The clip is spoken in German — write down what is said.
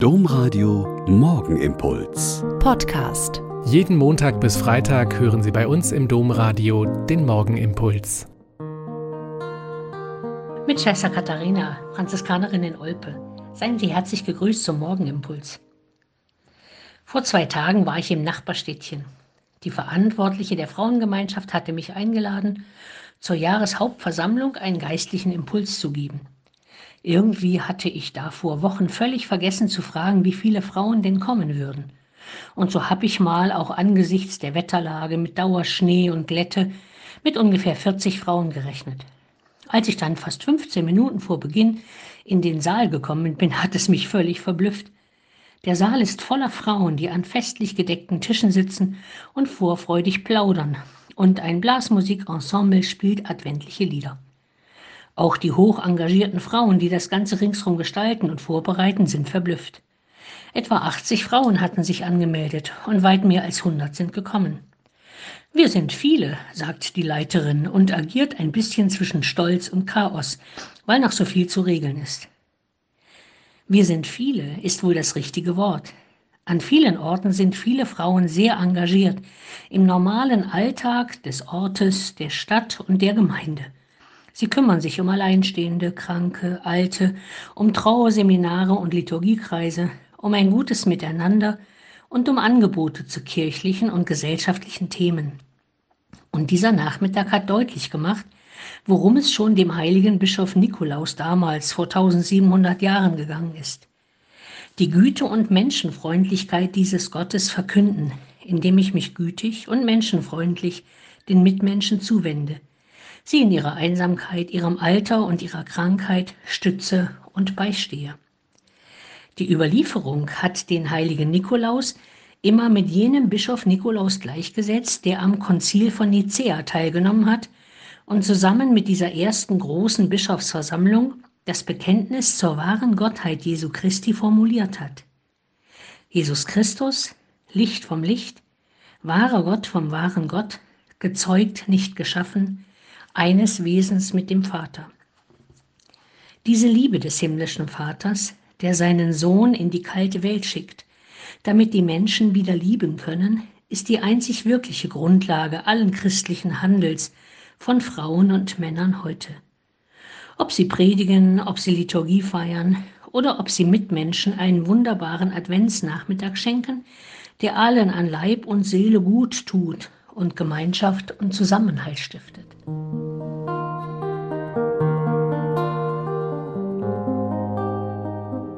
Domradio Morgenimpuls. Podcast. Jeden Montag bis Freitag hören Sie bei uns im Domradio den Morgenimpuls. Mit Schwester Katharina, Franziskanerin in Olpe. Seien Sie herzlich gegrüßt zum Morgenimpuls. Vor zwei Tagen war ich im Nachbarstädtchen. Die Verantwortliche der Frauengemeinschaft hatte mich eingeladen, zur Jahreshauptversammlung einen geistlichen Impuls zu geben. Irgendwie hatte ich da vor Wochen völlig vergessen zu fragen, wie viele Frauen denn kommen würden. Und so habe ich mal auch angesichts der Wetterlage mit Dauerschnee und Glätte mit ungefähr 40 Frauen gerechnet. Als ich dann fast 15 Minuten vor Beginn in den Saal gekommen bin, hat es mich völlig verblüfft. Der Saal ist voller Frauen, die an festlich gedeckten Tischen sitzen und vorfreudig plaudern, und ein Blasmusikensemble spielt adventliche Lieder. Auch die hoch engagierten Frauen, die das Ganze ringsherum gestalten und vorbereiten, sind verblüfft. Etwa 80 Frauen hatten sich angemeldet und weit mehr als 100 sind gekommen. Wir sind viele, sagt die Leiterin und agiert ein bisschen zwischen Stolz und Chaos, weil noch so viel zu regeln ist. Wir sind viele ist wohl das richtige Wort. An vielen Orten sind viele Frauen sehr engagiert, im normalen Alltag des Ortes, der Stadt und der Gemeinde. Sie kümmern sich um Alleinstehende, Kranke, Alte, um Trauerseminare und Liturgiekreise, um ein gutes Miteinander und um Angebote zu kirchlichen und gesellschaftlichen Themen. Und dieser Nachmittag hat deutlich gemacht, worum es schon dem heiligen Bischof Nikolaus damals vor 1700 Jahren gegangen ist. Die Güte und Menschenfreundlichkeit dieses Gottes verkünden, indem ich mich gütig und menschenfreundlich den Mitmenschen zuwende, sie in ihrer Einsamkeit, ihrem Alter und ihrer Krankheit stütze und beistehe. Die Überlieferung hat den heiligen Nikolaus immer mit jenem Bischof Nikolaus gleichgesetzt, der am Konzil von Nicäa teilgenommen hat und zusammen mit dieser ersten großen Bischofsversammlung das Bekenntnis zur wahren Gottheit Jesu Christi formuliert hat. Jesus Christus, Licht vom Licht, wahrer Gott vom wahren Gott, gezeugt, nicht geschaffen, eines Wesens mit dem Vater. Diese Liebe des himmlischen Vaters, der seinen Sohn in die kalte Welt schickt, damit die Menschen wieder lieben können, ist die einzig wirkliche Grundlage allen christlichen Handels von Frauen und Männern heute. Ob sie predigen, ob sie Liturgie feiern oder ob sie Mitmenschen einen wunderbaren Adventsnachmittag schenken, der allen an Leib und Seele gut tut und Gemeinschaft und Zusammenhalt stiftet.